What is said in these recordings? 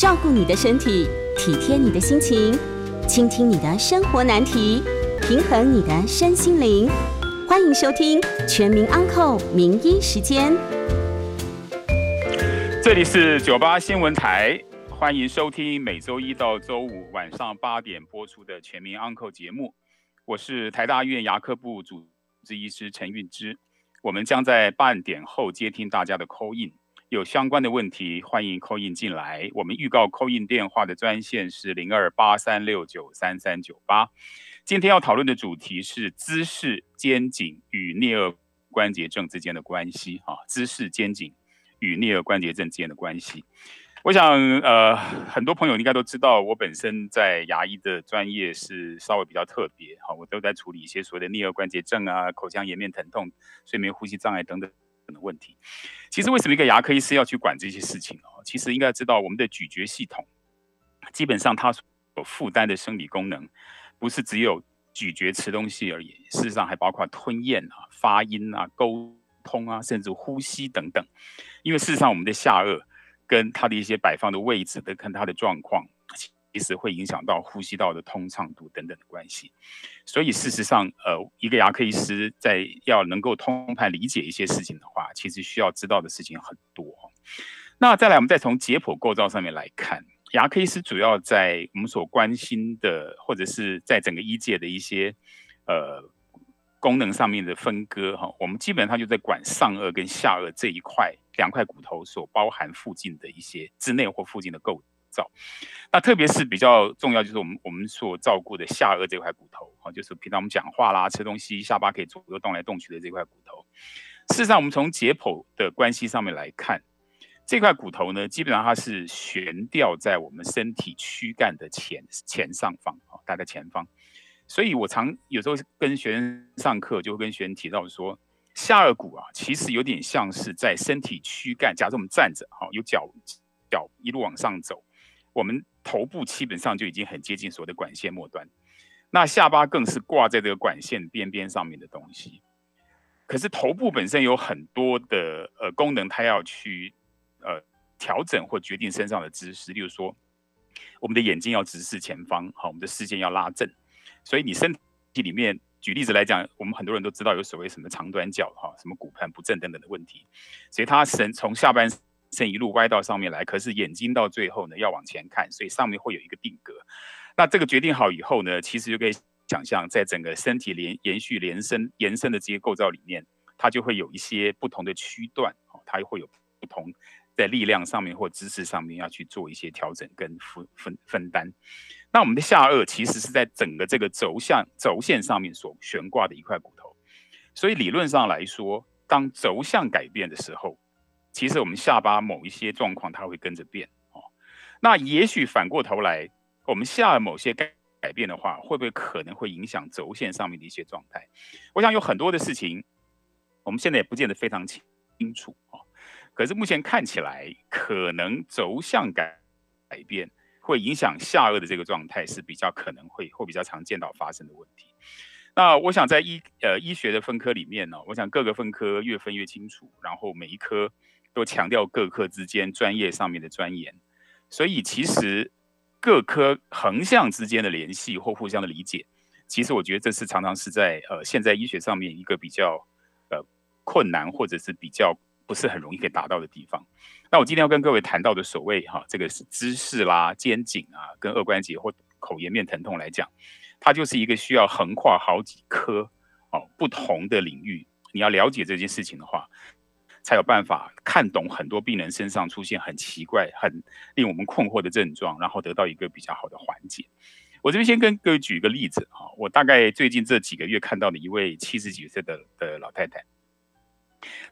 照顾你的身体，体贴你的心情，倾听你的生活难题，平衡你的身心灵。欢迎收听《全民安扣名医时间》。这里是九八新闻台，欢迎收听每周一到周五晚上八点播出的《全民安扣》节目。我是台大院牙科部主治医师陈运之。我们将在半点后接听大家的 call in，有相关的问题欢迎 call in 进来。我们预告 call in 电话的专线是零二八三六九三三九八。今天要讨论的主题是姿势肩颈与颞颌关节症之间的关系啊，姿势肩颈与颞颌关节症之间的关系。我想，呃，很多朋友应该都知道，我本身在牙医的专业是稍微比较特别，哈，我都在处理一些所谓的颞颌关节症啊、口腔颜面疼痛、睡眠呼吸障碍等等的问题。其实，为什么一个牙科医师要去管这些事情哦？其实应该知道，我们的咀嚼系统基本上它所负担的生理功能，不是只有咀嚼吃东西而已，事实上还包括吞咽啊、发音啊、沟通啊，甚至呼吸等等。因为事实上，我们的下颚跟它的一些摆放的位置的，看它的状况，实会影响到呼吸道的通畅度等等的关系。所以事实上，呃，一个牙科医师在要能够通盘理解一些事情的话，其实需要知道的事情很多。那再来，我们再从解剖构造上面来看，牙科医师主要在我们所关心的，或者是在整个医界的一些呃功能上面的分割哈，我们基本上就在管上颚跟下颚这一块。两块骨头所包含附近的一些之内或附近的构造，那特别是比较重要，就是我们我们所照顾的下颚这块骨头，哈，就是平常我们讲话啦、吃东西，下巴可以左右动来动去的这块骨头。事实上，我们从解剖的关系上面来看，这块骨头呢，基本上它是悬吊在我们身体躯干的前前上方，啊，大概前方。所以我常有时候跟学生上课，就会跟学生提到说。下颚骨啊，其实有点像是在身体躯干。假设我们站着，哈，有脚脚一路往上走，我们头部基本上就已经很接近所谓的管线末端。那下巴更是挂在这个管线边边上面的东西。可是头部本身有很多的呃功能，它要去呃调整或决定身上的姿势。例如说，我们的眼睛要直视前方，好，我们的视线要拉正。所以你身体里面。举例子来讲，我们很多人都知道有所谓什么长短脚哈，什么骨盆不正等等的问题，所以他身从下半身一路歪到上面来，可是眼睛到最后呢要往前看，所以上面会有一个定格。那这个决定好以后呢，其实就可以想象，在整个身体连延续连伸延伸的这些构造里面，它就会有一些不同的区段，哦，它会有不同在力量上面或姿势上面要去做一些调整跟分分分担。那我们的下颚其实是在整个这个轴向轴线上面所悬挂的一块骨头，所以理论上来说，当轴向改变的时候，其实我们下巴某一些状况它会跟着变哦。那也许反过头来，我们下某些改改变的话，会不会可能会影响轴线上面的一些状态？我想有很多的事情，我们现在也不见得非常清清楚哦。可是目前看起来，可能轴向改改变。会影响下颚的这个状态是比较可能会或比较常见到发生的问题。那我想在医呃医学的分科里面呢，我想各个分科越分越清楚，然后每一科都强调各科之间专业上面的钻研。所以其实各科横向之间的联系或互相的理解，其实我觉得这是常常是在呃现在医学上面一个比较呃困难或者是比较。不是很容易可以达到的地方。那我今天要跟各位谈到的所谓哈，这个是姿势啦、肩颈啊，跟二关节或口颜面疼痛来讲，它就是一个需要横跨好几科哦不同的领域。你要了解这件事情的话，才有办法看懂很多病人身上出现很奇怪、很令我们困惑的症状，然后得到一个比较好的缓解。我这边先跟各位举一个例子哈，我大概最近这几个月看到的一位七十几岁的的老太太。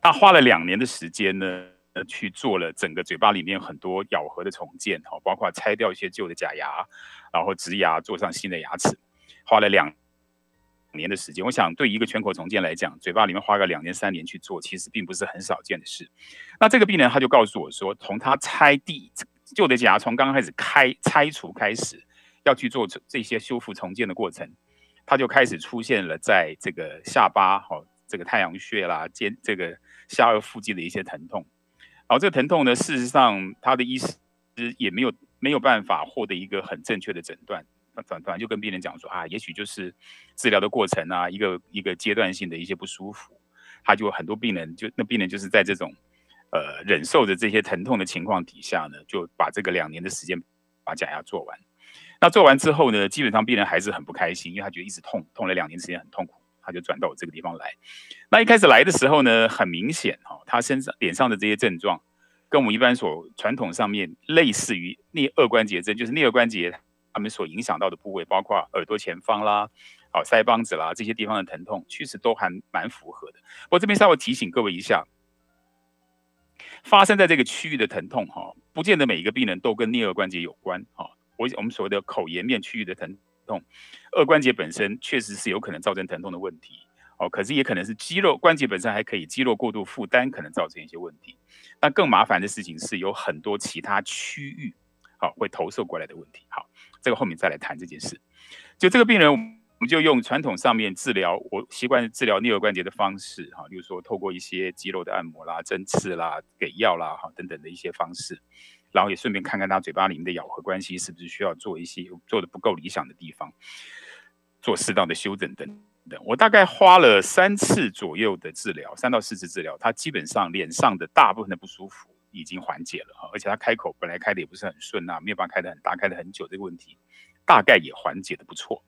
她花了两年的时间呢，呃，去做了整个嘴巴里面很多咬合的重建，哈，包括拆掉一些旧的假牙，然后植牙，做上新的牙齿，花了两年的时间。我想，对一个全口重建来讲，嘴巴里面花个两年三年去做，其实并不是很少见的事。那这个病人他就告诉我说，从他拆地旧的假牙，从刚开始开拆除开始，要去做这些修复重建的过程，他就开始出现了在这个下巴，好。这个太阳穴啦，肩这个下颚附近的一些疼痛，然后这个疼痛呢，事实上他的医师也没有没有办法获得一个很正确的诊断，反反就跟病人讲说啊，也许就是治疗的过程啊，一个一个阶段性的一些不舒服，他就很多病人就那病人就是在这种呃忍受着这些疼痛的情况底下呢，就把这个两年的时间把假牙做完。那做完之后呢，基本上病人还是很不开心，因为他觉得一直痛，痛了两年时间很痛苦，他就转到我这个地方来。那一开始来的时候呢，很明显哈，他身上脸上的这些症状。跟我们一般所传统上面类似于颞颌关节症，就是颞颌关节他们所影响到的部位，包括耳朵前方啦、好腮帮子啦这些地方的疼痛，其实都还蛮符合的。我这边稍微提醒各位一下，发生在这个区域的疼痛哈，不见得每一个病人都跟颞颌关节有关哈。我我们所谓的口颜面区域的疼痛，颌关节本身确实是有可能造成疼痛的问题。哦，可是也可能是肌肉关节本身还可以，肌肉过度负担可能造成一些问题。那更麻烦的事情是有很多其他区域，好会投射过来的问题。好，这个后面再来谈这件事。就这个病人，我们就用传统上面治疗，我习惯治疗颞颌关节的方式，哈，例如说透过一些肌肉的按摩啦、针刺啦、给药啦，哈等等的一些方式，然后也顺便看看他嘴巴里面的咬合关系是不是需要做一些做的不够理想的地方，做适当的修整等等。我大概花了三次左右的治疗，三到四次治疗，他基本上脸上的大部分的不舒服已经缓解了哈，而且他开口本来开的也不是很顺啊，没有办法开的很大，开的很久，这个问题大概也缓解的不错。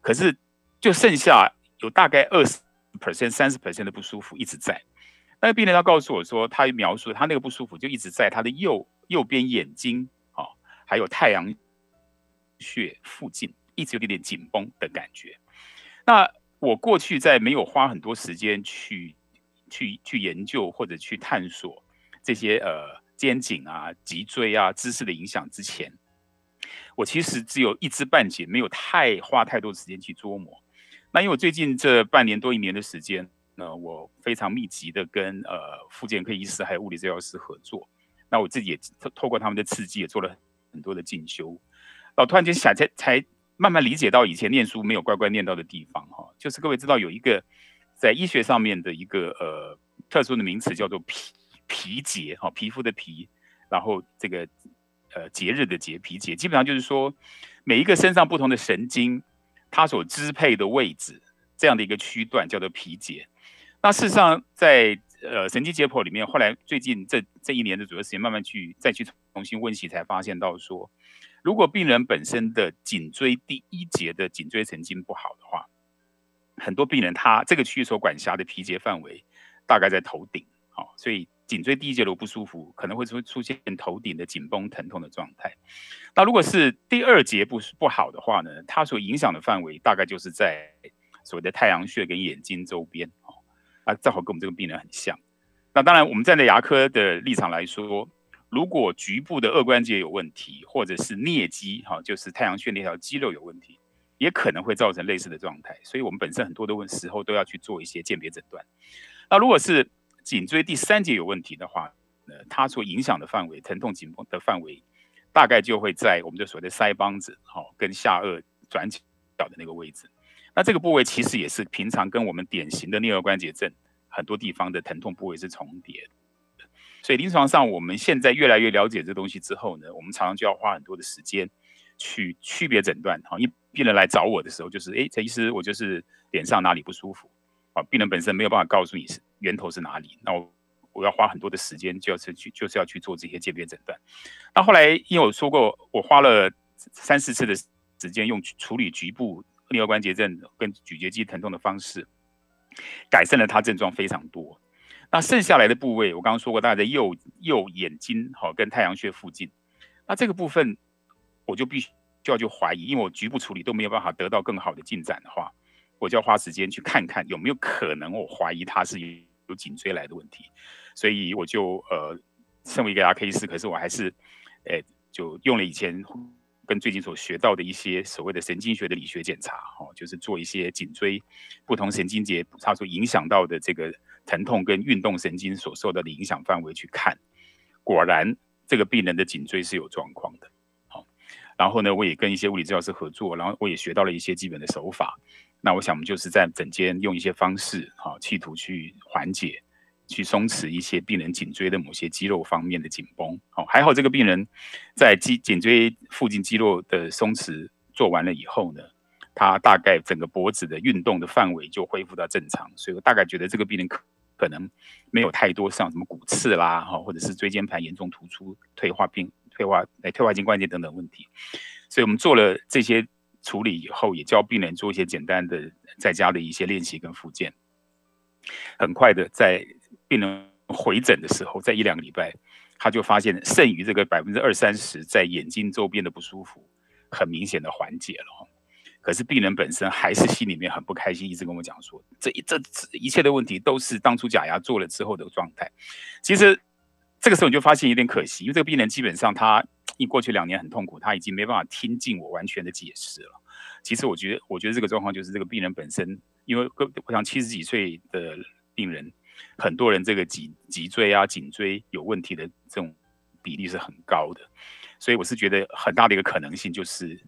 可是就剩下有大概二十 percent、三十 percent 的不舒服一直在。那个病人他告诉我说，他描述他那个不舒服就一直在他的右右边眼睛啊，还有太阳穴附近，一直有点点紧绷的感觉。那我过去在没有花很多时间去去去研究或者去探索这些呃肩颈啊、脊椎啊姿势的影响之前，我其实只有一知半解，没有太花太多时间去琢磨。那因为我最近这半年多一年的时间，那，我非常密集的跟呃复健科医师还有物理治疗师合作，那我自己也透透过他们的刺激，也做了很多的进修。我突然间想才才。慢慢理解到以前念书没有乖乖念到的地方，哈，就是各位知道有一个在医学上面的一个呃特殊的名词叫做皮皮节，哈，皮肤的皮，然后这个呃节日的节皮节，基本上就是说每一个身上不同的神经，它所支配的位置这样的一个区段叫做皮节。那事实上在呃神经解剖里面，后来最近这这一年的主要时间，慢慢去再去重新温习，才发现到说。如果病人本身的颈椎第一节的颈椎神经不好的话，很多病人他这个区域所管辖的皮节范围大概在头顶，好，所以颈椎第一节如果不舒服，可能会出出现头顶的紧绷疼痛的状态。那如果是第二节不不好的话呢，它所影响的范围大概就是在所谓的太阳穴跟眼睛周边，哦，啊，正好跟我们这个病人很像。那当然，我们站在牙科的立场来说。如果局部的颚关节有问题，或者是颞肌，哈，就是太阳穴那条肌肉有问题，也可能会造成类似的状态。所以，我们本身很多的问时候都要去做一些鉴别诊断。那如果是颈椎第三节有问题的话，呃，它所影响的范围，疼痛紧绷的范围，大概就会在我们的所谓的腮帮子，好，跟下颚转角的那个位置。那这个部位其实也是平常跟我们典型的颞颌关节症很多地方的疼痛部位是重叠。所以临床上，我们现在越来越了解这东西之后呢，我们常常就要花很多的时间去区别诊断。好，一病人来找我的时候，就是哎，陈医师，我就是脸上哪里不舒服。啊，病人本身没有办法告诉你是源头是哪里，那我我要花很多的时间，就要是去就是要去做这些鉴别诊断。那后来因为我说过，我花了三四次的时间，用处理局部颞关节症跟咀嚼肌疼痛的方式，改善了他症状非常多。那剩下来的部位，我刚刚说过，大概在右右眼睛好跟太阳穴附近。那这个部分，我就必须就要去怀疑，因为我局部处理都没有办法得到更好的进展的话，我就要花时间去看看有没有可能，我怀疑它是有颈椎来的问题。所以我就呃，身为一个牙科医师，可是我还是，诶，就用了以前跟最近所学到的一些所谓的神经学的理学检查，哦，就是做一些颈椎不同神经节它所影响到的这个。疼痛跟运动神经所受到的影响范围去看，果然这个病人的颈椎是有状况的。好，然后呢，我也跟一些物理治疗师合作，然后我也学到了一些基本的手法。那我想，我们就是在诊间用一些方式，好，企图去缓解去松弛一些病人颈椎的某些肌肉方面的紧绷。哦，还好这个病人在肌颈椎附近肌肉的松弛做完了以后呢，他大概整个脖子的运动的范围就恢复到正常，所以我大概觉得这个病人可可能没有太多像什么骨刺啦，哈，或者是椎间盘严重突出、退化病、退化诶退化性关节等等问题。所以我们做了这些处理以后，也教病人做一些简单的在家的一些练习跟复健。很快的，在病人回诊的时候，在一两个礼拜，他就发现剩余这个百分之二三十在眼睛周边的不舒服，很明显的缓解了。可是病人本身还是心里面很不开心，一直跟我讲说，这这一切的问题都是当初假牙做了之后的状态。其实这个时候你就发现有点可惜，因为这个病人基本上他因为过去两年很痛苦，他已经没办法听进我完全的解释了。其实我觉得，我觉得这个状况就是这个病人本身，因为我想七十几岁的病人，很多人这个脊脊椎啊、颈椎有问题的这种比例是很高的，所以我是觉得很大的一个可能性就是，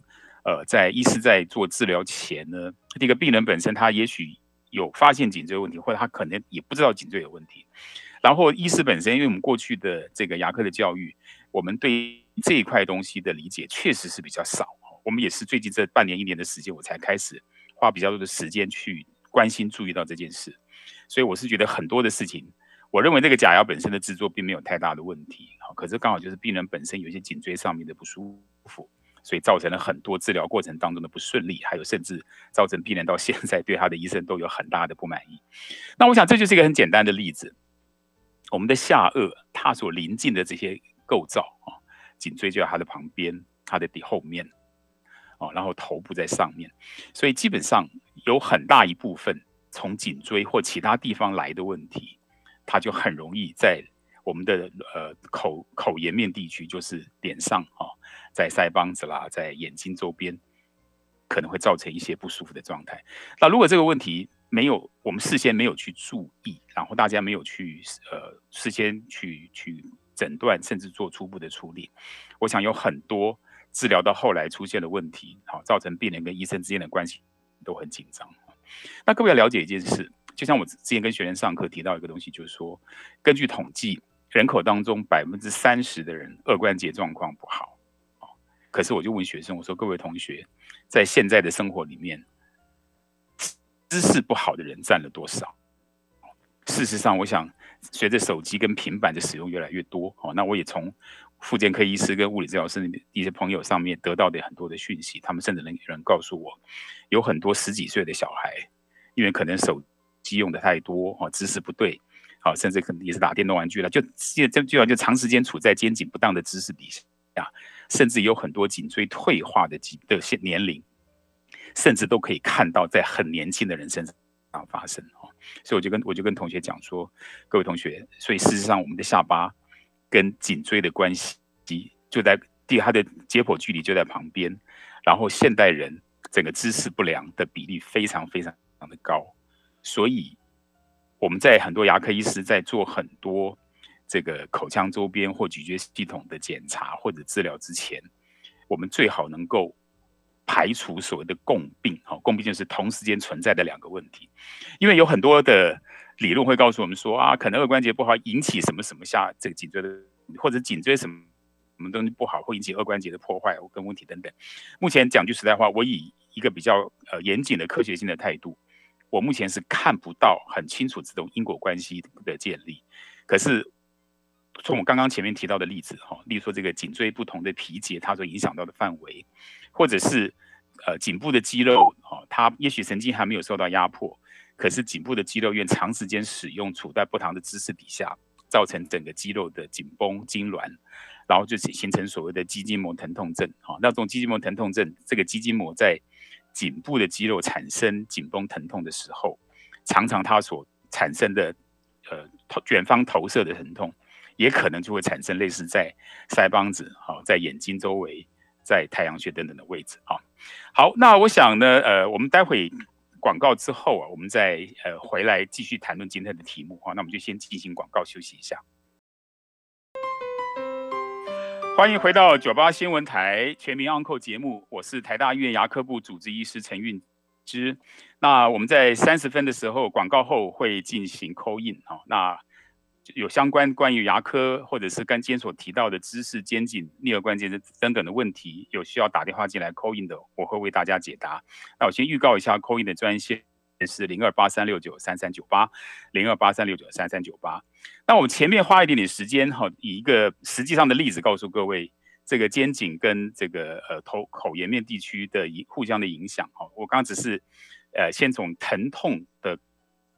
呃，在医师在做治疗前呢，这个病人本身他也许有发现颈椎问题，或者他可能也不知道颈椎有问题，然后医师本身，因为我们过去的这个牙科的教育，我们对这一块东西的理解确实是比较少。我们也是最近这半年一年的时间，我才开始花比较多的时间去关心、注意到这件事。所以我是觉得很多的事情，我认为这个假牙本身的制作并没有太大的问题，好，可是刚好就是病人本身有一些颈椎上面的不舒服，所以造成了很多治疗过程当中的不顺利，还有甚至造成病人到现在对他的医生都有很大的不满意。那我想这就是一个很简单的例子，我们的下颚它所临近的这些构造啊，颈椎就在它的旁边，它的底后面。哦，然后头部在上面，所以基本上有很大一部分从颈椎或其他地方来的问题，它就很容易在我们的呃口口颜面地区，就是脸上啊，在腮帮子啦，在眼睛周边，可能会造成一些不舒服的状态。那如果这个问题没有我们事先没有去注意，然后大家没有去呃事先去去诊断，甚至做初步的处理，我想有很多。治疗到后来出现了问题，好，造成病人跟医生之间的关系都很紧张。那各位要了解一件事，就像我之前跟学员上课提到一个东西，就是说，根据统计，人口当中百分之三十的人二关节状况不好。可是我就问学生，我说各位同学，在现在的生活里面，姿势不好的人占了多少？事实上，我想随着手机跟平板的使用越来越多，哦，那我也从。妇健科医师跟物理治疗师一些朋友上面得到的很多的讯息，他们甚至能有人告诉我，有很多十几岁的小孩，因为可能手机用的太多，哦，姿势不对，好，甚至可能也是打电动玩具了，就这就就就长时间处在肩颈不当的姿势底下，甚至有很多颈椎退化的几的些年龄，甚至都可以看到在很年轻的人身上发生，哦，所以我就跟我就跟同学讲说，各位同学，所以事实上我们的下巴。跟颈椎的关系就在第它的解剖距离就在旁边，然后现代人整个姿势不良的比例非常非常的高，所以我们在很多牙科医师在做很多这个口腔周边或咀嚼系统的检查或者治疗之前，我们最好能够排除所谓的共病，哈，共病就是同时间存在的两个问题，因为有很多的。理论会告诉我们说啊，可能二关节不好引起什么什么下这个颈椎的，或者颈椎什么什么东西不好会引起二关节的破坏跟问题等等。目前讲句实在话，我以一个比较呃严谨的科学性的态度，我目前是看不到很清楚这种因果关系的建立。可是从我刚刚前面提到的例子哈，例如说这个颈椎不同的皮节它所影响到的范围，或者是呃颈部的肌肉哈，它也许神经还没有受到压迫。可是颈部的肌肉因为长时间使用，处在不同的姿势底下，造成整个肌肉的紧绷痉挛，然后就形形成所谓的肌筋膜疼痛症。好，那种肌筋膜疼痛症，这个肌筋膜在颈部的肌肉产生紧绷疼痛的时候，常常它所产生的呃远方投射的疼痛，也可能就会产生类似在腮帮子、好在眼睛周围、在太阳穴等等的位置。好，好，那我想呢，呃，我们待会。广告之后啊，我们再呃回来继续谈论今天的题目啊。那我们就先进行广告休息一下。欢迎回到九八新闻台全民 Uncle 节目，我是台大医院牙科部主治医师陈运之。那我们在三十分的时候广告后会进行 call in 哈。那有相关关于牙科或者是跟今天所提到的知识、肩颈、颞颌关节等等的问题，有需要打电话进来 call in 的，我会为大家解答。那我先预告一下 call in 的专线是零二八三六九三三九八，零二八三六九三三九八。那我们前面花一点点时间哈，以一个实际上的例子告诉各位，这个肩颈跟这个呃头口颜面地区的影互相的影响哈。我刚刚只是呃先从疼痛的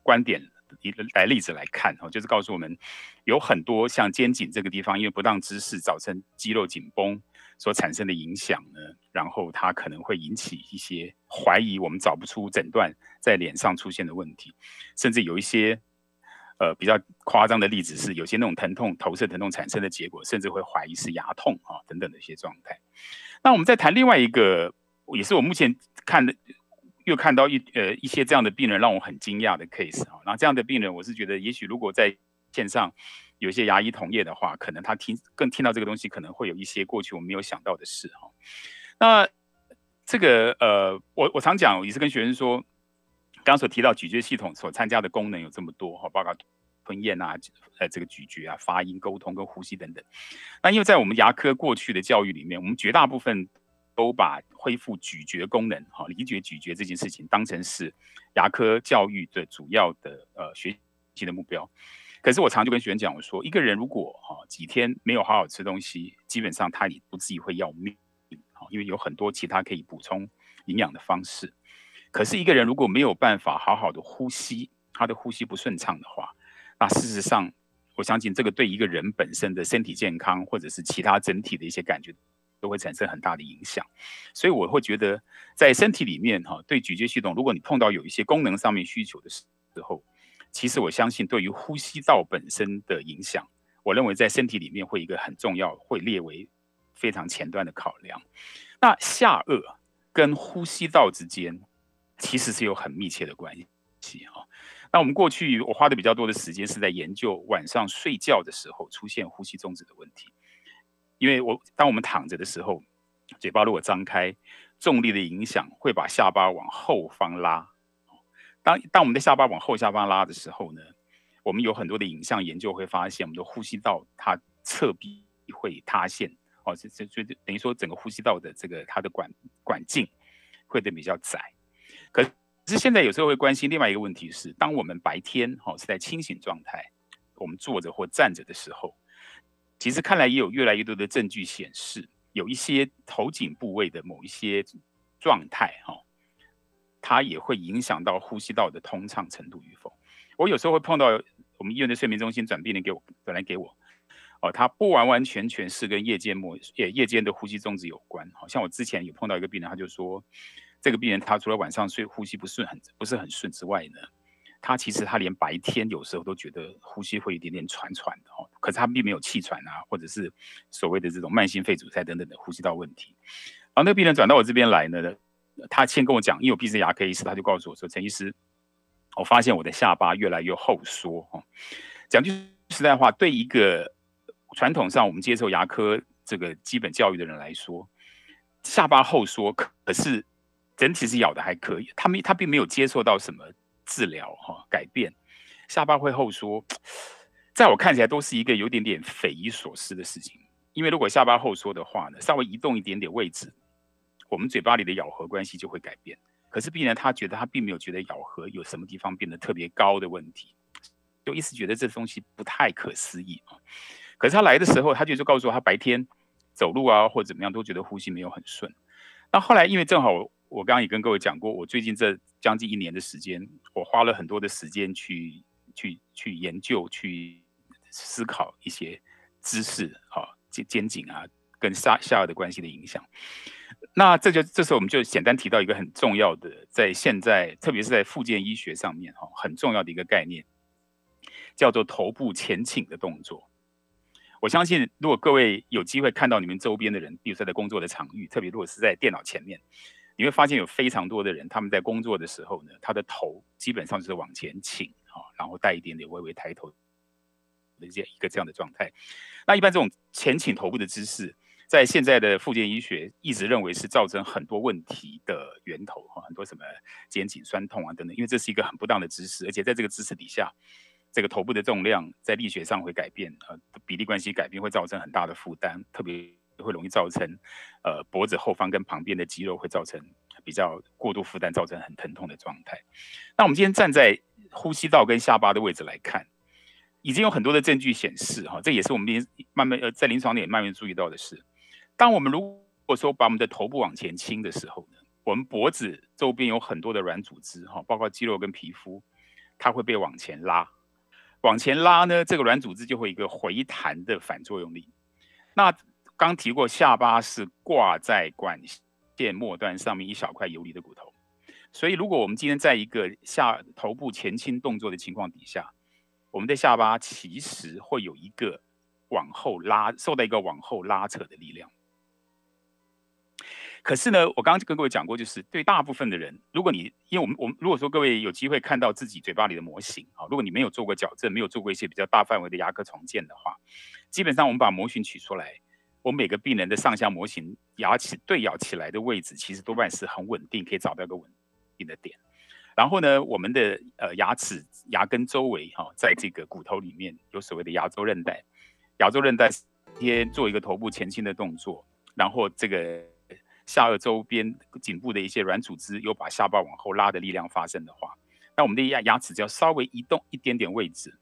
观点。一来例子来看哦，就是告诉我们有很多像肩颈这个地方，因为不当姿势造成肌肉紧绷所产生的影响呢，然后它可能会引起一些怀疑，我们找不出诊断在脸上出现的问题，甚至有一些呃比较夸张的例子是，有些那种疼痛投射疼痛产生的结果，甚至会怀疑是牙痛啊等等的一些状态。那我们再谈另外一个，也是我目前看的。又看到一呃一些这样的病人让我很惊讶的 case 啊，然后这样的病人我是觉得也许如果在线上有些牙医同业的话，可能他听更听到这个东西可能会有一些过去我没有想到的事哈。那这个呃我我常讲也是跟学生说，刚刚所提到咀嚼系统所参加的功能有这么多哈，包括吞咽啊，呃这个咀嚼啊、发音、沟通跟呼吸等等。那因为在我们牙科过去的教育里面，我们绝大部分。都把恢复咀嚼功能，哈，理解咀嚼这件事情当成是牙科教育的主要的呃学习的目标。可是我常就跟学员讲，我说一个人如果哈几天没有好好吃东西，基本上他也不至于会要命，好，因为有很多其他可以补充营养的方式。可是一个人如果没有办法好好的呼吸，他的呼吸不顺畅的话，那事实上我相信这个对一个人本身的身体健康或者是其他整体的一些感觉。都会产生很大的影响，所以我会觉得，在身体里面哈，对咀嚼系统，如果你碰到有一些功能上面需求的时候，其实我相信对于呼吸道本身的影响，我认为在身体里面会一个很重要，会列为非常前端的考量。那下颚跟呼吸道之间其实是有很密切的关系哈。那我们过去我花的比较多的时间是在研究晚上睡觉的时候出现呼吸中止的问题。因为我当我们躺着的时候，嘴巴如果张开，重力的影响会把下巴往后方拉。当当我们的下巴往后下方拉的时候呢，我们有很多的影像研究会发现，我们的呼吸道它侧壁会塌陷。哦，这这就等于说整个呼吸道的这个它的管管径会的比较窄。可是现在有时候会关心另外一个问题是，当我们白天哦是在清醒状态，我们坐着或站着的时候。其实看来也有越来越多的证据显示，有一些头颈部位的某一些状态，哈，它也会影响到呼吸道的通畅程度与否。我有时候会碰到我们医院的睡眠中心转病人给我转来给我，哦，他不完完全全是跟夜间末夜夜间的呼吸中止有关。好像我之前有碰到一个病人，他就说，这个病人他除了晚上睡呼吸不顺很不是很顺之外呢。他其实他连白天有时候都觉得呼吸会有点点喘喘的哦，可是他并没有气喘啊，或者是所谓的这种慢性肺阻塞等等的呼吸道问题。然后那个病人转到我这边来呢，他先跟我讲，因为我毕竟牙科医师，他就告诉我说：“陈医师，我发现我的下巴越来越后缩。”哦，讲句实在话，对一个传统上我们接受牙科这个基本教育的人来说，下巴后缩可可是整体是咬的还可以，他没他并没有接受到什么。治疗哈改变下巴会后缩，在我看起来都是一个有点点匪夷所思的事情。因为如果下巴后缩的话呢，稍微移动一点点位置，我们嘴巴里的咬合关系就会改变。可是病人他觉得他并没有觉得咬合有什么地方变得特别高的问题，就一直觉得这东西不太可思议啊。可是他来的时候，他就告诉我，他白天走路啊或者怎么样都觉得呼吸没有很顺。那后来因为正好。我刚刚也跟各位讲过，我最近这将近一年的时间，我花了很多的时间去去去研究、去思考一些知识，哈，肩肩颈啊跟下下颚的关系的影响。那这就这时候我们就简单提到一个很重要的，在现在特别是在复健医学上面，哈，很重要的一个概念，叫做头部前倾的动作。我相信，如果各位有机会看到你们周边的人，比如说在工作的场域，特别如果是在电脑前面。你会发现有非常多的人，他们在工作的时候呢，他的头基本上是往前倾，啊，然后带一点点微微抬头的这一个这样的状态。那一般这种前倾头部的姿势，在现在的复健医学一直认为是造成很多问题的源头，哈，很多什么肩颈酸痛啊等等，因为这是一个很不当的姿势，而且在这个姿势底下，这个头部的重量在力学上会改变，呃，比例关系改变会造成很大的负担，特别会容易造成，呃，脖子后方跟旁边的肌肉会造成比较过度负担，造成很疼痛的状态。那我们今天站在呼吸道跟下巴的位置来看，已经有很多的证据显示，哈，这也是我们临慢慢呃在临床里慢慢注意到的是，当我们如果说把我们的头部往前倾的时候呢，我们脖子周边有很多的软组织，哈，包括肌肉跟皮肤，它会被往前拉。往前拉呢，这个软组织就会一个回弹的反作用力。那刚提过，下巴是挂在管线末端上面一小块游离的骨头，所以如果我们今天在一个下头部前倾动作的情况底下，我们的下巴其实会有一个往后拉，受到一个往后拉扯的力量。可是呢，我刚刚跟各位讲过，就是对大部分的人，如果你因为我们我们如果说各位有机会看到自己嘴巴里的模型啊，如果你没有做过矫正，没有做过一些比较大范围的牙科重建的话，基本上我们把模型取出来，我每个病人的上下模型牙齿对咬起来的位置，其实多半是很稳定，可以找到一个稳定的点。然后呢，我们的呃牙齿牙根周围哈，在这个骨头里面有所谓的牙周韧带，牙周韧带先做一个头部前倾的动作，然后这个。下颚周边颈部的一些软组织有把下巴往后拉的力量发生的话，那我们的牙牙齿只要稍微移动一点点位置，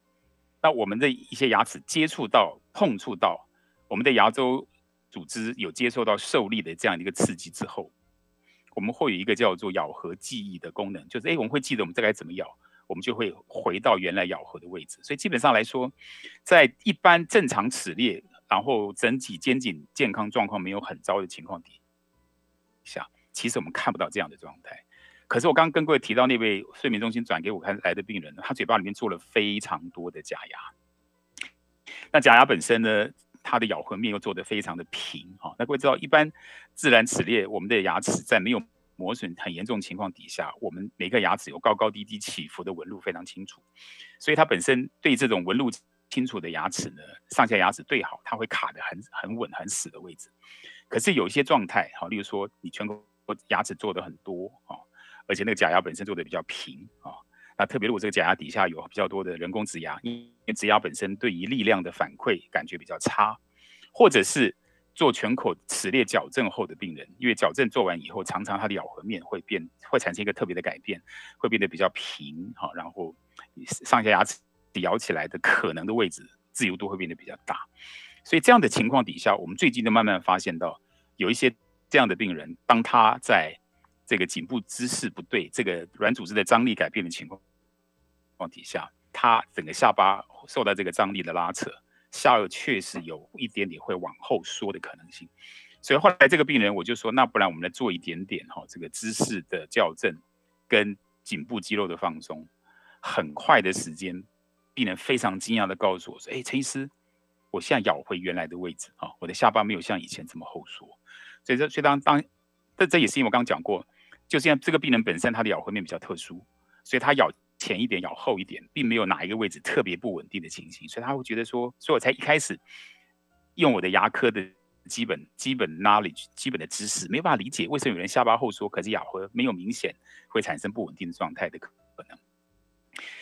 那我们的一些牙齿接触到、碰触到我们的牙周组织有接受到受力的这样的一个刺激之后，我们会有一个叫做咬合记忆的功能，就是哎，我们会记得我们这该怎么咬，我们就会回到原来咬合的位置。所以基本上来说，在一般正常齿列，然后整体肩颈健康状况没有很糟的情况底。下，其实我们看不到这样的状态。可是我刚刚跟各位提到那位睡眠中心转给我看来的病人，他嘴巴里面做了非常多的假牙。那假牙本身呢，它的咬合面又做得非常的平哈。那各位知道，一般自然齿列，我们的牙齿在没有磨损很严重情况底下，我们每个牙齿有高高低低起伏的纹路非常清楚，所以它本身对这种纹路清楚的牙齿呢，上下牙齿对好，它会卡得很很稳很死的位置。可是有一些状态，好，例如说你全口牙齿做的很多啊，而且那个假牙本身做的比较平啊，那特别如果这个假牙底下有比较多的人工植牙，因为植牙本身对于力量的反馈感觉比较差，或者是做全口齿列矫正后的病人，因为矫正做完以后，常常它的咬合面会变，会产生一个特别的改变，会变得比较平哈，然后上下牙齿咬起来的可能的位置自由度会变得比较大。所以这样的情况底下，我们最近就慢慢发现到，有一些这样的病人，当他在这个颈部姿势不对，这个软组织的张力改变的情况况底下，他整个下巴受到这个张力的拉扯，下颚确实有一点点会往后缩的可能性。所以后来这个病人我就说，那不然我们来做一点点哈，这个姿势的校正跟颈部肌肉的放松。很快的时间，病人非常惊讶的告诉我说：“哎，陈医师。”我现在咬回原来的位置啊，我的下巴没有像以前这么后缩，所以这所以当当，这这也是因为我刚刚讲过，就现在这个病人本身他的咬合面比较特殊，所以他咬前一点，咬后一点，并没有哪一个位置特别不稳定的情形，所以他会觉得说，所以我才一开始用我的牙科的基本基本 knowledge 基本的知识，没办法理解为什么有人下巴后缩，可是咬合没有明显会产生不稳定的状态的可能，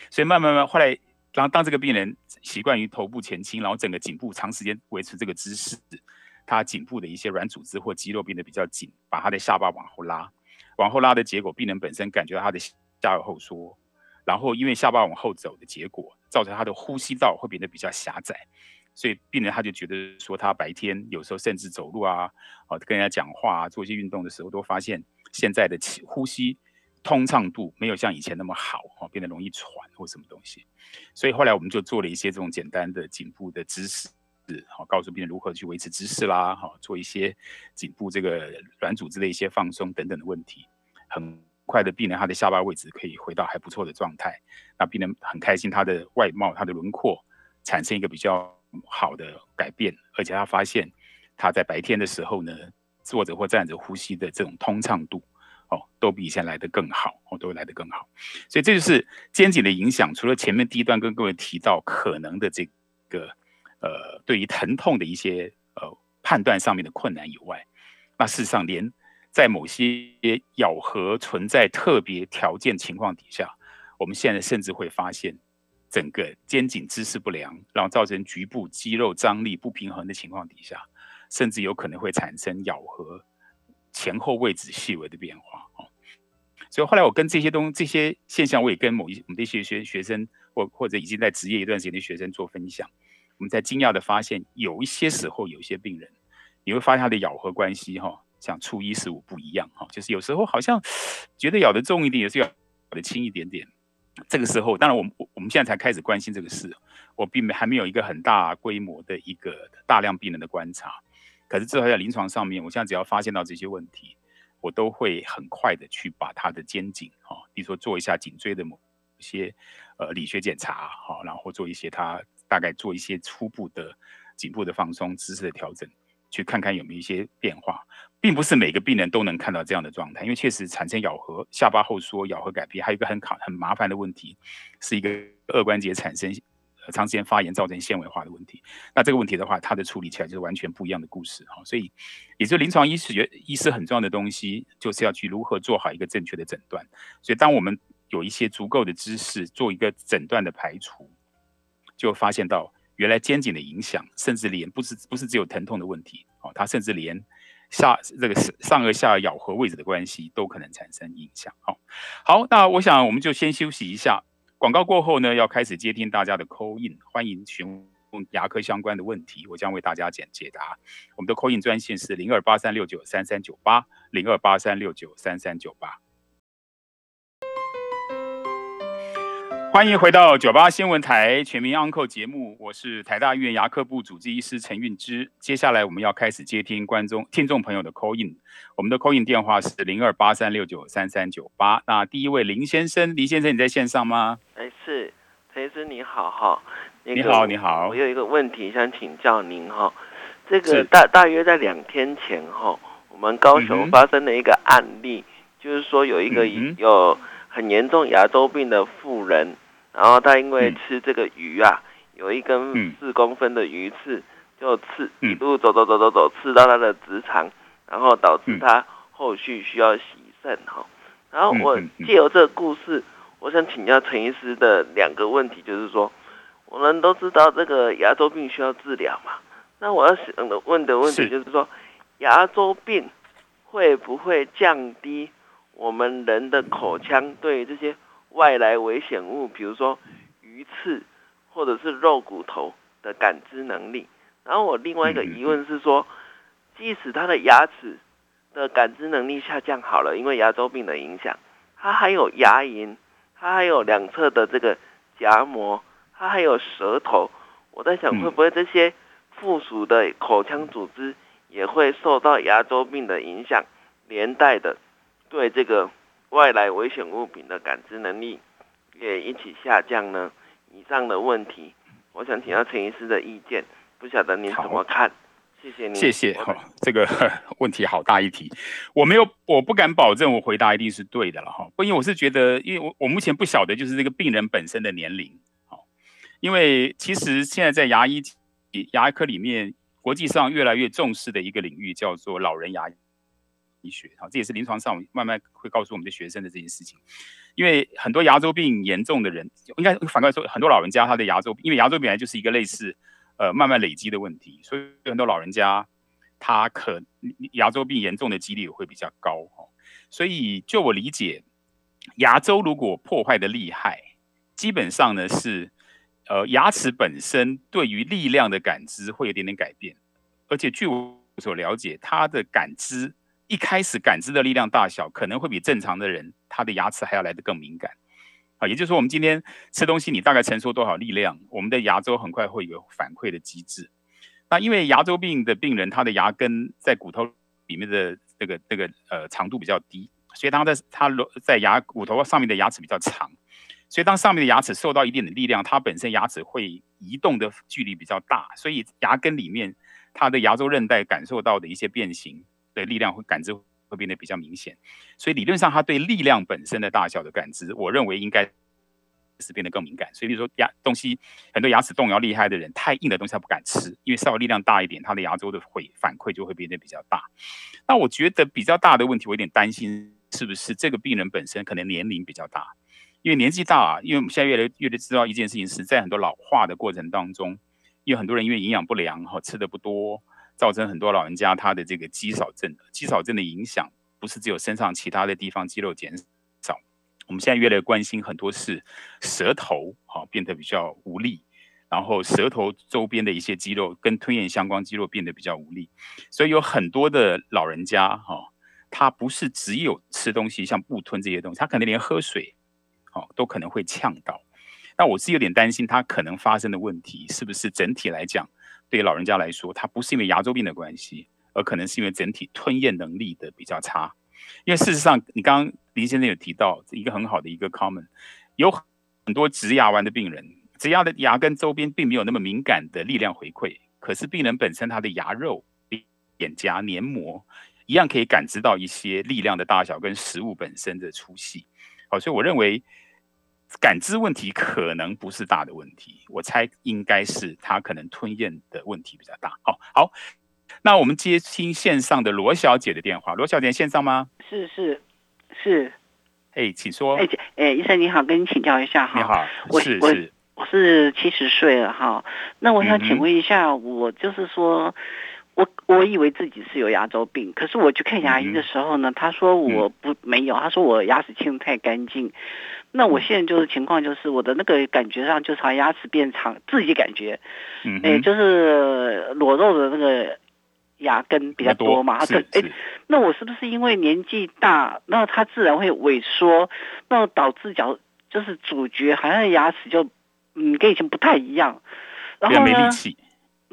所以慢慢慢后来。然后，当这个病人习惯于头部前倾，然后整个颈部长时间维持这个姿势，他颈部的一些软组织或肌肉变得比较紧，把他的下巴往后拉，往后拉的结果，病人本身感觉到他的下颚后缩，然后因为下巴往后走的结果，造成他的呼吸道会变得比较狭窄，所以病人他就觉得说，他白天有时候甚至走路啊，哦跟人家讲话啊、做一些运动的时候，都发现现在的气呼吸。通畅度没有像以前那么好，哦，变得容易喘或什么东西，所以后来我们就做了一些这种简单的颈部的姿势，好，告诉病人如何去维持姿势啦，好，做一些颈部这个软组织的一些放松等等的问题，很快的病人他的下巴位置可以回到还不错的状态，那病人很开心，他的外貌、他的轮廓产生一个比较好的改变，而且他发现他在白天的时候呢，坐着或站着呼吸的这种通畅度。哦，都比以前来的更好，哦，都会来的更好，所以这就是肩颈的影响。除了前面第一段跟各位提到可能的这个呃，对于疼痛的一些呃判断上面的困难以外，那事实上连在某些咬合存在特别条件情况底下，我们现在甚至会发现，整个肩颈姿势不良，然后造成局部肌肉张力不平衡的情况底下，甚至有可能会产生咬合前后位置细微的变化哦。所以后来我跟这些东这些现象，我也跟某一我们的一些学学生或或者已经在职业一段时间的学生做分享，我们在惊讶的发现，有一些时候有一些病人，你会发现他的咬合关系哈，像初一十五不一样哈，就是有时候好像觉得咬得重一点，有时候咬得轻一点点。这个时候，当然我们我们现在才开始关心这个事，我并没还没有一个很大规模的一个大量病人的观察，可是至少在临床上面，我现在只要发现到这些问题，我都会很快的去把他的肩颈哈，比如说做一下颈椎的某些呃理学检查哈，然后做一些他大概做一些初步的颈部的放松姿势的调整。去看看有没有一些变化，并不是每个病人都能看到这样的状态，因为确实产生咬合、下巴后缩、咬合改变，还有一个很考很麻烦的问题，是一个二关节产生长时间发炎造成纤维化的问题。那这个问题的话，它的处理起来就是完全不一样的故事哈。所以，也就临床医学医师很重要的东西，就是要去如何做好一个正确的诊断。所以，当我们有一些足够的知识，做一个诊断的排除，就发现到。原来肩颈的影响，甚至连不是不是只有疼痛的问题哦，它甚至连下这个上颚下咬合位置的关系都可能产生影响。好，好，那我想我们就先休息一下，广告过后呢，要开始接听大家的 call in，欢迎询问牙科相关的问题，我将为大家解解答。我们的 call in 专线是零二八三六九三三九八零二八三六九三三九八。欢迎回到九八新闻台全民 Uncle 节目，我是台大医院牙科部主治医师陈运之。接下来我们要开始接听观众、听众朋友的 call in，我们的 call in 电话是零二八三六九三三九八。那第一位林先生，林先生你在线上吗？哎，是陈医师你好哈。你好，你好。我有一个问题想请教您哈，这个大大约在两天前哈，我们高雄发生了一个案例，就是说有一个有很严重牙周病的妇人。然后他因为吃这个鱼啊，有一根四公分的鱼刺，就刺一路走走走走走，刺到他的直肠，然后导致他后续需要洗肾哈。然后我借由这个故事，我想请教陈医师的两个问题，就是说，我们都知道这个牙周病需要治疗嘛，那我要想问的问题就是说，牙周病会不会降低我们人的口腔对这些？外来危险物，比如说鱼刺或者是肉骨头的感知能力。然后我另外一个疑问是说，即使他的牙齿的感知能力下降好了，因为牙周病的影响，他还有牙龈，他还有两侧的这个颊膜，他还有舌头。我在想，会不会这些附属的口腔组织也会受到牙周病的影响，连带的对这个。外来危险物品的感知能力也一起下降呢？以上的问题，我想请教陈医师的意见，不晓得您怎么看？谢谢您。谢谢哈，这个问题好大一题，我没有，我不敢保证我回答一定是对的了哈。不，因为我是觉得，因为我我目前不晓得就是这个病人本身的年龄，好，因为其实现在在牙医牙科里面，国际上越来越重视的一个领域叫做老人牙。医医学哈，这也是临床上慢慢会告诉我们的学生的这件事情。因为很多牙周病严重的人，应该反过来说，很多老人家他的牙周，因为牙周病来就是一个类似呃慢慢累积的问题，所以很多老人家他可牙周病严重的几率会比较高哈。所以就我理解，牙周如果破坏的厉害，基本上呢是呃牙齿本身对于力量的感知会有点点改变，而且据我所了解，它的感知。一开始感知的力量大小可能会比正常的人他的牙齿还要来得更敏感，啊，也就是说我们今天吃东西，你大概承受多少力量，我们的牙周很快会有反馈的机制。那因为牙周病的病人，他的牙根在骨头里面的这个这个呃长度比较低，所以当在他在牙骨头上面的牙齿比较长，所以当上面的牙齿受到一定的力量，它本身牙齿会移动的距离比较大，所以牙根里面它的牙周韧带感受到的一些变形。的力量会感知会变得比较明显，所以理论上他对力量本身的大小的感知，我认为应该是变得更敏感。所以比如说牙东西很多牙齿动摇厉害的人，太硬的东西他不敢吃，因为稍微力量大一点，他的牙周的会反馈就会变得比较大。那我觉得比较大的问题，我有点担心是不是这个病人本身可能年龄比较大，因为年纪大啊，因为我们现在越来越知道一件事情是在很多老化的过程当中，有很多人因为营养不良哈，吃的不多，造成很多老人家他的这个肌少症。肌少症的影响不是只有身上其他的地方肌肉减少，我们现在越来越关心很多是舌头哈变得比较无力，然后舌头周边的一些肌肉跟吞咽相关肌肉变得比较无力，所以有很多的老人家哈，他不是只有吃东西像不吞这些东西，他可能连喝水。哦，都可能会呛到。那我是有点担心，他可能发生的问题是不是整体来讲，对老人家来说，它不是因为牙周病的关系，而可能是因为整体吞咽能力的比较差。因为事实上，你刚刚林先生有提到一个很好的一个 common，有很多植牙完的病人，植牙的牙根周边并没有那么敏感的力量回馈，可是病人本身他的牙肉、脸颊黏膜一样可以感知到一些力量的大小跟食物本身的粗细。好，所以我认为。感知问题可能不是大的问题，我猜应该是他可能吞咽的问题比较大。好，好，那我们接听线上的罗小姐的电话。罗小姐线上吗？是是是。哎，请说。哎哎，医生你好，跟你请教一下哈。你好，我是我我是七十岁了哈。那我想请问一下，我就是说。我我以为自己是有牙周病，可是我去看牙医的时候呢，他说我不没有，他说我牙齿清的太干净。那我现在就是情况就是我的那个感觉上就是好牙齿变长，自己感觉，哎，就是裸露的那个牙根比较多嘛。他说，哎，那我是不是因为年纪大，那它自然会萎缩，那导致角就是主角好像牙齿就嗯跟以前不太一样，然后呢？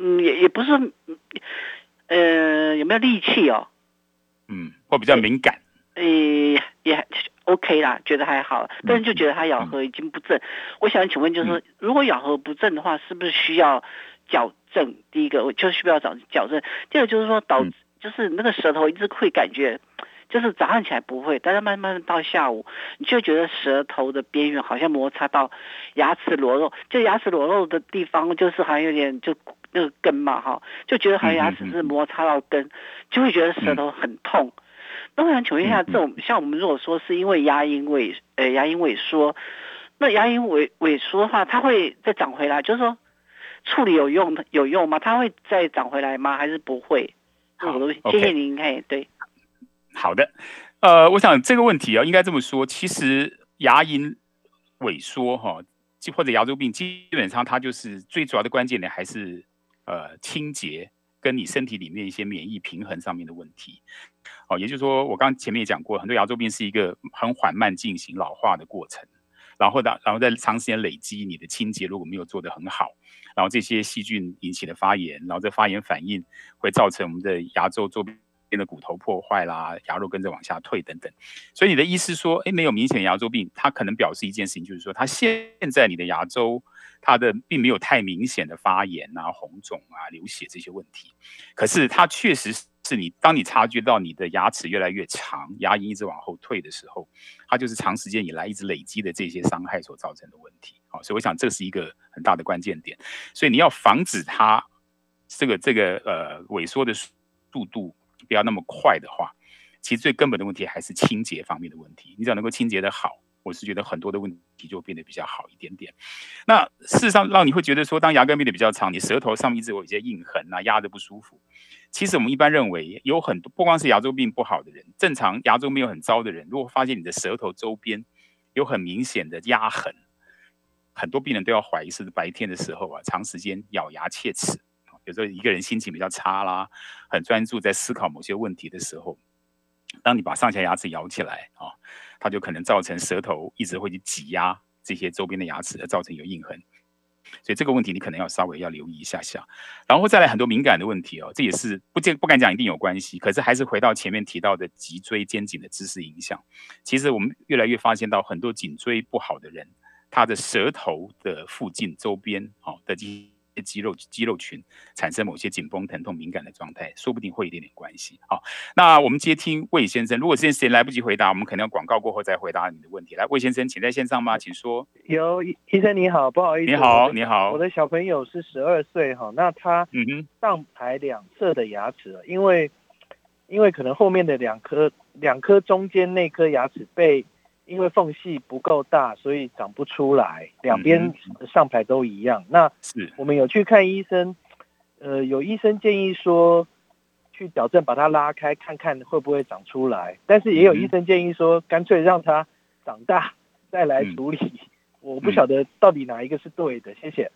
嗯，也也不是，呃，有没有力气哦？嗯，会比较敏感。呃，也 OK 啦，觉得还好，但是就觉得他咬合已经不正。我想请问，就是说，如果咬合不正的话，是不是需要矫正？第一个，我就需要找矫正。第二个就是说，导就是那个舌头一直会感觉。就是早上起来不会，但是慢慢到下午，你就觉得舌头的边缘好像摩擦到牙齿裸露，就牙齿裸露的地方，就是好像有点就那个根嘛哈，就觉得好像牙齿是摩擦到根，就会觉得舌头很痛。那我想请问一下，这种像我们如果说是因为牙龈萎呃牙龈萎缩，那牙龈萎萎缩的话，它会再长回来？就是说处理有用的有用吗？它会再长回来吗？还是不会？好，谢谢您，嘿，对。好的，呃，我想这个问题啊，应该这么说，其实牙龈萎缩哈，或者牙周病，基本上它就是最主要的关键点还是呃清洁跟你身体里面一些免疫平衡上面的问题。哦，也就是说，我刚前面也讲过，很多牙周病是一个很缓慢进行老化的过程，然后呢，然后在长时间累积你的清洁如果没有做得很好，然后这些细菌引起的发炎，然后这发炎反应会造成我们的牙周周边。的骨头破坏啦，牙肉跟着往下退等等，所以你的意思说，哎，没有明显牙周病，它可能表示一件事情，就是说，它现在你的牙周，它的并没有太明显的发炎啊、红肿啊、流血这些问题，可是它确实是你，当你察觉到你的牙齿越来越长，牙龈一直往后退的时候，它就是长时间以来一直累积的这些伤害所造成的问题。好，所以我想这是一个很大的关键点，所以你要防止它这个这个呃萎缩的速度。不要那么快的话，其实最根本的问题还是清洁方面的问题。你只要能够清洁的好，我是觉得很多的问题就变得比较好一点点。那事实上，让你会觉得说，当牙根变得比较长，你舌头上面一直有一些印痕啊，压的不舒服。其实我们一般认为，有很多不光是牙周病不好的人，正常牙周没有很糟的人，如果发现你的舌头周边有很明显的压痕，很多病人都要怀疑是白天的时候啊，长时间咬牙切齿。有时候一个人心情比较差啦，很专注在思考某些问题的时候，当你把上下牙齿咬起来啊，它就可能造成舌头一直会去挤压这些周边的牙齿，而造成有印痕。所以这个问题你可能要稍微要留意一下下。然后再来很多敏感的问题哦，这也是不见不敢讲一定有关系，可是还是回到前面提到的脊椎肩颈的姿势影响。其实我们越来越发现到很多颈椎不好的人，他的舌头的附近周边好的肌。肌肉肌肉群产生某些紧绷、疼痛、敏感的状态，说不定会有一点点关系。好，那我们接听魏先生。如果这件事情来不及回答，我们可能要广告过后再回答你的问题。来，魏先生，请在线上吗？请说。有医生你好，不好意思，你好，你好。我的小朋友是十二岁哈，那他嗯哼上排两侧的牙齿，因为因为可能后面的两颗两颗中间那颗牙齿被。因为缝隙不够大，所以长不出来，两边上排都一样。那是我们有去看医生，呃，有医生建议说去矫正，把它拉开，看看会不会长出来。但是也有医生建议说，干脆让它长大再来处理。我不晓得到底哪一个是对的。谢谢。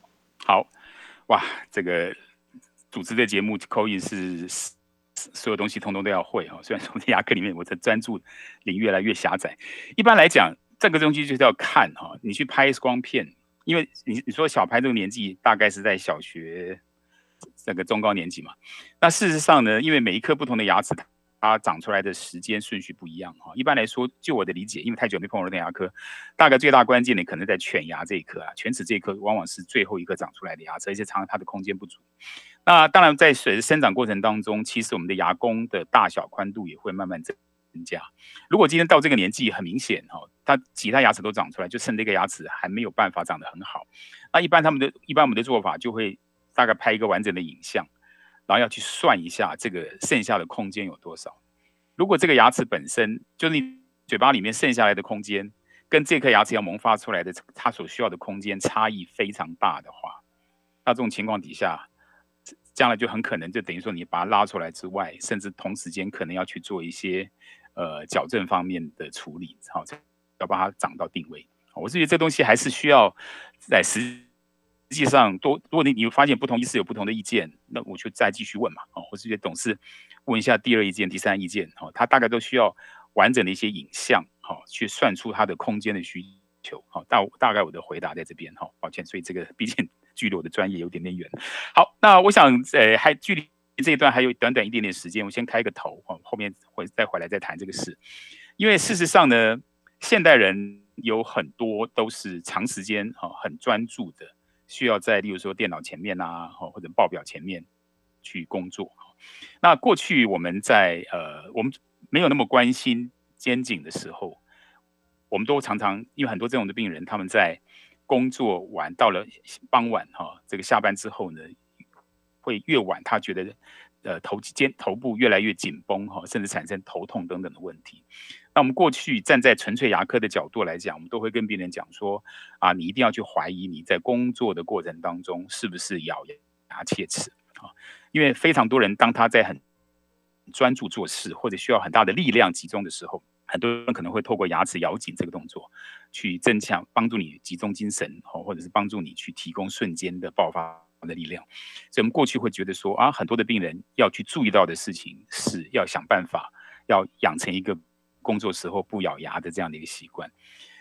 好，哇，这个主持的节目口音是所有东西通通都要会哈。虽然说在牙科里面，我的专注领越来越狭窄。一般来讲，这个东西就是要看哈，你去拍 X 光片，因为你你说小拍这个年纪大概是在小学这个中高年级嘛。那事实上呢，因为每一颗不同的牙齿。它长出来的时间顺序不一样哈。一般来说，就我的理解，因为太久没碰过那牙科，大概最大关键的可能在犬牙这一颗啊，犬齿这一颗往往是最后一颗长出来的牙齿，而且常常它的空间不足。那当然，在随着生长过程当中，其实我们的牙弓的大小宽度也会慢慢增加。如果今天到这个年纪，很明显哈，它其他牙齿都长出来，就剩这个牙齿还没有办法长得很好。那一般他们的一般我们的做法就会大概拍一个完整的影像。然后要去算一下这个剩下的空间有多少。如果这个牙齿本身就是你嘴巴里面剩下来的空间，跟这颗牙齿要萌发出来的它所需要的空间差异非常大的话，那这种情况底下，将来就很可能就等于说你把它拉出来之外，甚至同时间可能要去做一些呃矫正方面的处理，好，要把它长到定位。我是觉得这东西还是需要在实。实际上，多如果你你发现不同意思有不同的意见，那我就再继续问嘛，哦，或是些董事问一下第二意见、第三意见，哦，他大概都需要完整的一些影像，好，去算出他的空间的需求，好，大大概我的回答在这边，哈，抱歉，所以这个毕竟距离我的专业有点点远。好，那我想，呃，还距离这一段还有短短一点点时间，我先开个头，哦，后面会再回来再谈这个事，因为事实上呢，现代人有很多都是长时间哈很专注的。需要在，例如说电脑前面呐，或者报表前面去工作。那过去我们在呃，我们没有那么关心肩颈的时候，我们都常常因为很多这种的病人，他们在工作完到了傍晚哈，这个下班之后呢，会越晚，他觉得呃头肩头部越来越紧绷哈，甚至产生头痛等等的问题。那我们过去站在纯粹牙科的角度来讲，我们都会跟病人讲说，啊，你一定要去怀疑你在工作的过程当中是不是咬牙切齿啊，因为非常多人当他在很专注做事或者需要很大的力量集中的时候，很多人可能会透过牙齿咬紧这个动作，去增强帮助你集中精神，或者是帮助你去提供瞬间的爆发的力量。所以，我们过去会觉得说，啊，很多的病人要去注意到的事情是要想办法要养成一个。工作时候不咬牙的这样的一个习惯，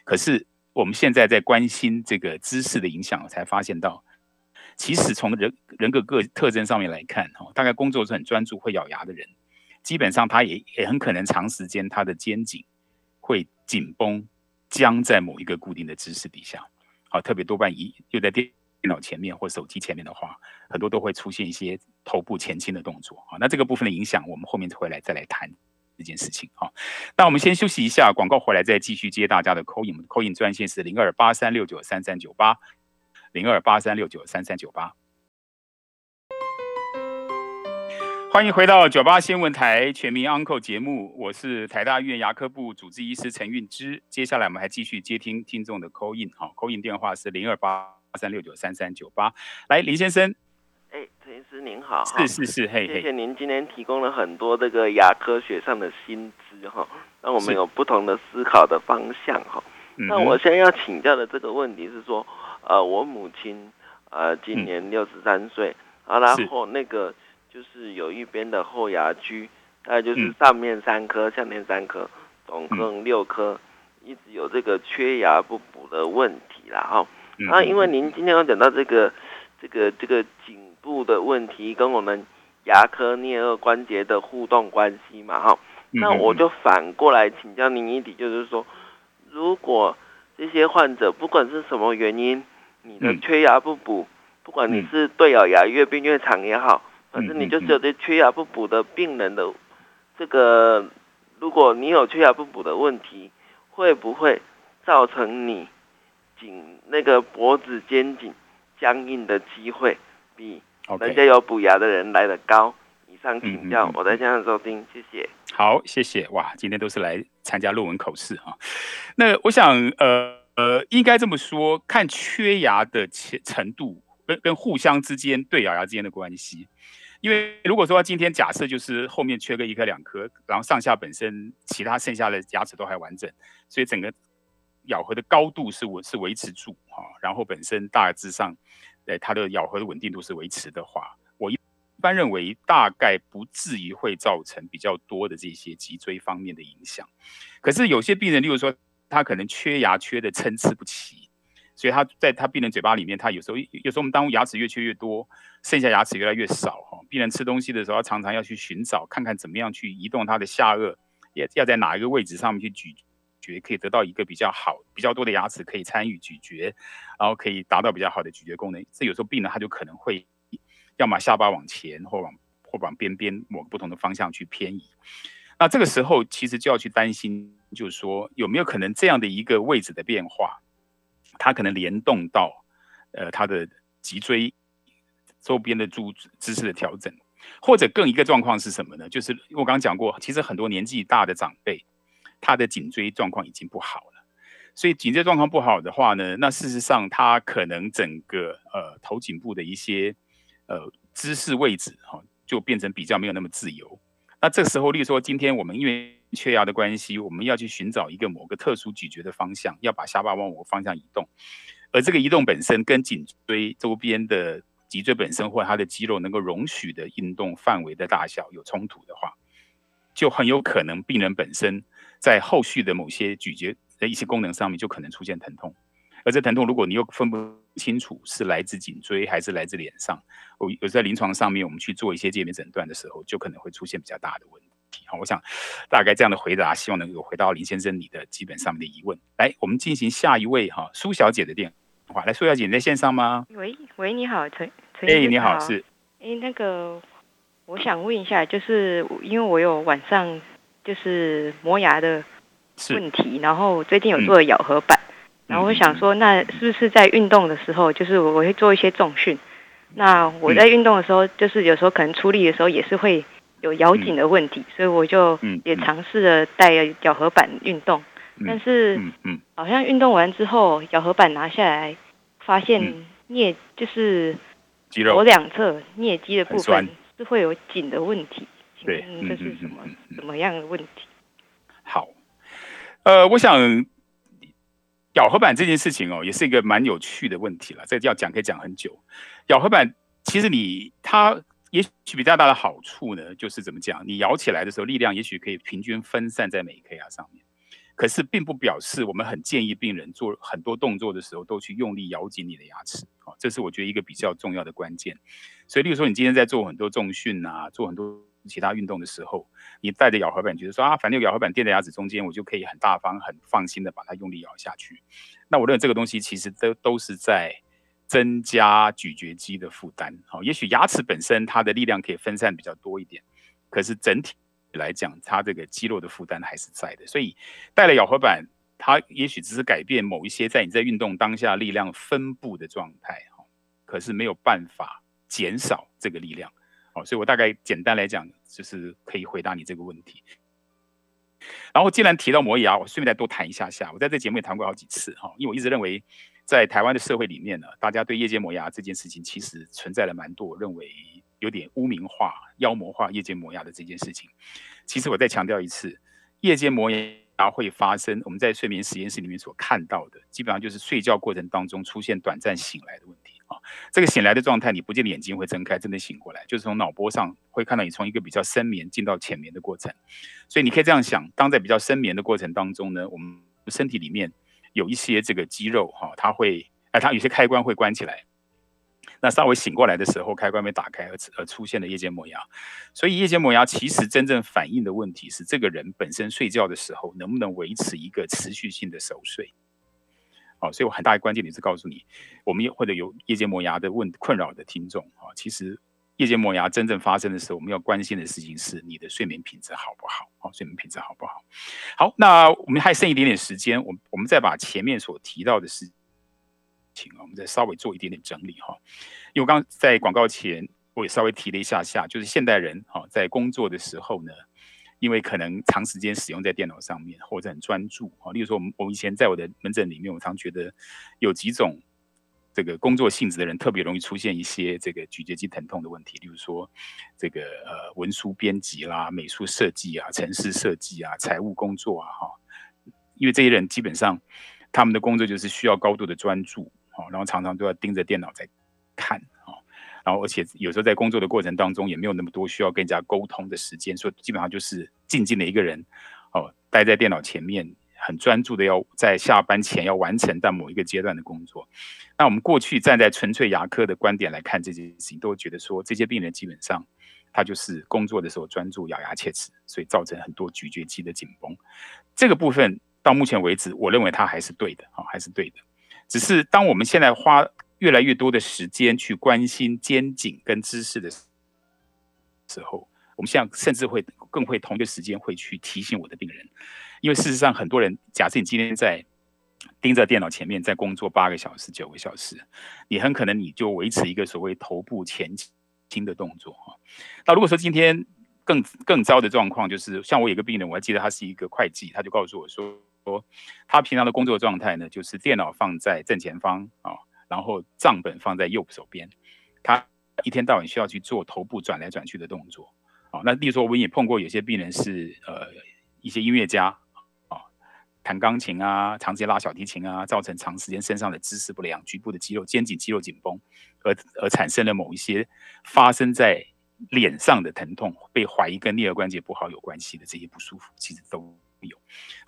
可是我们现在在关心这个姿势的影响，才发现到，其实从人人格个特征上面来看，哈，大概工作是很专注会咬牙的人，基本上他也也很可能长时间他的肩颈会紧绷僵在某一个固定的姿势底下，好，特别多半一又在电电脑前面或手机前面的话，很多都会出现一些头部前倾的动作，啊，那这个部分的影响，我们后面回来再来谈。这件事情哈，那我们先休息一下，广告回来再继续接大家的 call in。call in 专线是零二八三六九三三九八，零二八三六九三三九八。欢迎回到九八新闻台全民 Uncle 节目，我是台大医院牙科部主治医师陈运之。接下来我们还继续接听听众的 call in 哈，call in 电话是零二八三六九三三九八。来，林先生。哎，陈医师您好，是是是，嘿，谢谢您今天提供了很多这个牙科学上的新知哈，让我们有不同的思考的方向哈。那我现在要请教的这个问题是说，呃，我母亲呃今年六十三岁，啊，然后那个就是有一边的后牙区，大概就是上面三颗，下面三颗，总共六颗，一直有这个缺牙不补的问题啦哈。那因为您今天有讲到这个这个这个颈。部的问题跟我们牙科颞颌关节的互动关系嘛，哈，那我就反过来请教您一点，就是说，如果这些患者不管是什么原因，你的缺牙不补，不管你是对咬牙越变越长也好，反正你就是有这缺牙不补的病人的这个，如果你有缺牙不补的问题，会不会造成你颈那个脖子肩颈僵硬的机会比？人家有补牙的人来的高，以以上请教，我在线上收听，谢谢。好，谢谢。哇，今天都是来参加论文口试啊。那我想，呃呃，应该这么说，看缺牙的程程度跟跟互相之间对咬牙之间的关系。因为如果说今天假设就是后面缺个一颗两颗，然后上下本身其他剩下的牙齿都还完整，所以整个咬合的高度是维是维持住哈，然后本身大致上，呃它的咬合的稳定度是维持的话，我一般认为大概不至于会造成比较多的这些脊椎方面的影响。可是有些病人，例如说他可能缺牙缺的参差不齐。所以他在他病人嘴巴里面，他有时候有时候我们当牙齿越缺越多，剩下牙齿越来越少哈。病人吃东西的时候，常常要去寻找，看看怎么样去移动他的下颚，也要在哪一个位置上面去咀嚼，可以得到一个比较好、比较多的牙齿可以参与咀嚼，然后可以达到比较好的咀嚼功能。这有时候病人他就可能会要么下巴往前，或往或往边边某个不同的方向去偏移。那这个时候其实就要去担心，就是说有没有可能这样的一个位置的变化。它可能联动到，呃，它的脊椎周边的柱姿势的调整，或者更一个状况是什么呢？就是我刚刚讲过，其实很多年纪大的长辈，他的颈椎状况已经不好了。所以颈椎状况不好的话呢，那事实上他可能整个呃头颈部的一些呃姿势位置哈，就变成比较没有那么自由。那这时候，例如说今天我们因为缺牙的关系，我们要去寻找一个某个特殊咀嚼的方向，要把下巴往某个方向移动，而这个移动本身跟颈椎周边的脊椎本身或它的肌肉能够容许的运动范围的大小有冲突的话，就很有可能病人本身在后续的某些咀嚼的一些功能上面就可能出现疼痛，而这疼痛如果你又分不清楚是来自颈椎还是来自脸上，我有在临床上面我们去做一些界面诊断的时候，就可能会出现比较大的问题。好，我想大概这样的回答，希望能够回到林先生你的基本上面的疑问。来，我们进行下一位哈，苏小姐的电话。来，苏小姐你在线上吗？喂喂，你好，陈陈哎，你好，是哎，那个我想问一下，就是因为我有晚上就是磨牙的问题，然后最近有做咬合板，然后我想说，那是不是在运动的时候，就是我我会做一些重训？那我在运动的时候，就是有时候可能出力的时候也是会。有咬紧的问题，所以我就也尝试了带咬合板运动，但是好像运动完之后，咬合板拿下来，发现颞就是左两侧颞肌的部分是会有紧的问题。对，这是什么什么样的问题？好，呃，我想咬合板这件事情哦，也是一个蛮有趣的问题了。这要讲可以讲很久。咬合板其实你它。也许比较大的好处呢，就是怎么讲？你咬起来的时候，力量也许可以平均分散在每一颗牙上面。可是，并不表示我们很建议病人做很多动作的时候都去用力咬紧你的牙齿。哦，这是我觉得一个比较重要的关键。所以，例如说，你今天在做很多重训啊，做很多其他运动的时候，你带着咬合板，觉得说啊，反正有咬合板垫在牙齿中间，我就可以很大方、很放心的把它用力咬下去。那我认为这个东西其实都都是在。增加咀嚼肌的负担，好，也许牙齿本身它的力量可以分散比较多一点，可是整体来讲，它这个肌肉的负担还是在的。所以带了咬合板，它也许只是改变某一些在你在运动当下力量分布的状态，哈，可是没有办法减少这个力量，哦，所以我大概简单来讲，就是可以回答你这个问题。然后既然提到磨牙，我顺便再多谈一下下，我在这节目也谈过好几次，哈，因为我一直认为。在台湾的社会里面呢，大家对夜间磨牙这件事情其实存在了蛮多，认为有点污名化、妖魔化夜间磨牙的这件事情。其实我再强调一次，夜间磨牙会发生，我们在睡眠实验室里面所看到的，基本上就是睡觉过程当中出现短暂醒来的问题这个醒来的状态，你不见得眼睛会睁开，真的醒过来，就是从脑波上会看到你从一个比较深眠进到浅眠的过程。所以你可以这样想，当在比较深眠的过程当中呢，我们身体里面。有一些这个肌肉哈，它会哎，它有些开关会关起来。那稍微醒过来的时候，开关没打开，而而出现了夜间磨牙。所以夜间磨牙其实真正反映的问题是，这个人本身睡觉的时候能不能维持一个持续性的熟睡。好，所以我很大的关键点是告诉你，我们或者有夜间磨牙的问困扰的听众啊，其实。夜间磨牙真正发生的时候，我们要关心的事情是你的睡眠品质好不好？好，睡眠品质好不好？好，那我们还剩一点点时间，我我们再把前面所提到的事情啊，我们再稍微做一点点整理哈。因为刚在广告前我也稍微提了一下下，就是现代人哈在工作的时候呢，因为可能长时间使用在电脑上面或者很专注啊，例如说我们我以前在我的门诊里面，我常觉得有几种这个工作性质的人特别容易出现一些这个咀嚼肌疼痛的问题，例如说这个呃文书编辑啦、美术设计啊、城市设计啊、财务工作啊哈，因为这些人基本上他们的工作就是需要高度的专注，好，然后常常都要盯着电脑在看。然后，而且有时候在工作的过程当中，也没有那么多需要跟人家沟通的时间，所以基本上就是静静的一个人，哦，待在电脑前面，很专注的要在下班前要完成到某一个阶段的工作。那我们过去站在纯粹牙科的观点来看这件事情，都会觉得说，这些病人基本上他就是工作的时候专注咬牙切齿，所以造成很多咀嚼肌的紧绷。这个部分到目前为止，我认为它还是对的，啊，还是对的。只是当我们现在花。越来越多的时间去关心肩颈跟姿势的时候，我们现在甚至会更会同一个时间会去提醒我的病人，因为事实上很多人，假设你今天在盯着电脑前面在工作八个小时、九个小时，你很可能你就维持一个所谓头部前倾的动作啊。那如果说今天更更糟的状况，就是像我有个病人，我还记得他是一个会计，他就告诉我，说他平常的工作状态呢，就是电脑放在正前方啊。然后账本放在右手边，他一天到晚需要去做头部转来转去的动作。好，那例如说，我们也碰过有些病人是呃一些音乐家啊，弹钢琴啊，长时间拉小提琴啊，造成长时间身上的姿势不良，局部的肌肉、肩颈肌肉紧绷，而而产生了某一些发生在脸上的疼痛，被怀疑跟颞颌关节不好有关系的这些不舒服，其实都有。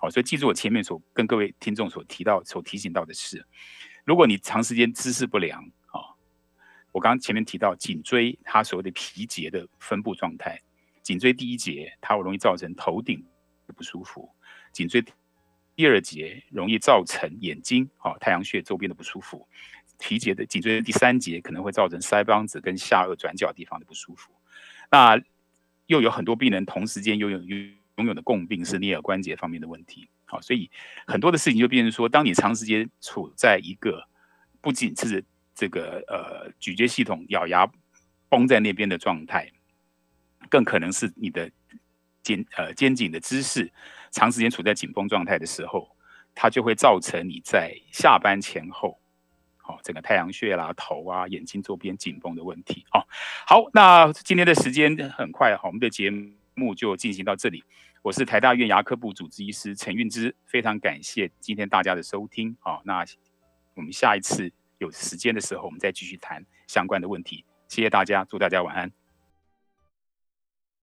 好，所以记住我前面所跟各位听众所提到、所提醒到的是。如果你长时间姿势不良啊，我刚刚前面提到颈椎它所谓的皮节的分布状态，颈椎第一节它会容易造成头顶不舒服，颈椎第二节容易造成眼睛啊太阳穴周边的不舒服，皮节的颈椎第三节可能会造成腮帮子跟下颚转角地方的不舒服，那又有很多病人同时间拥有拥有的共病是颞耳关节方面的问题。好，所以很多的事情就变成说，当你长时间处在一个不仅是这个呃咀嚼系统咬牙绷在那边的状态，更可能是你的肩呃肩颈的姿势长时间处在紧绷状态的时候，它就会造成你在下班前后，好整个太阳穴啦、头啊、眼睛周边紧绷的问题。好，好，那今天的时间很快，好，我们的节目就进行到这里。我是台大院牙科部主治医师陈运之，非常感谢今天大家的收听。好，那我们下一次有时间的时候，我们再继续谈相关的问题。谢谢大家，祝大家晚安。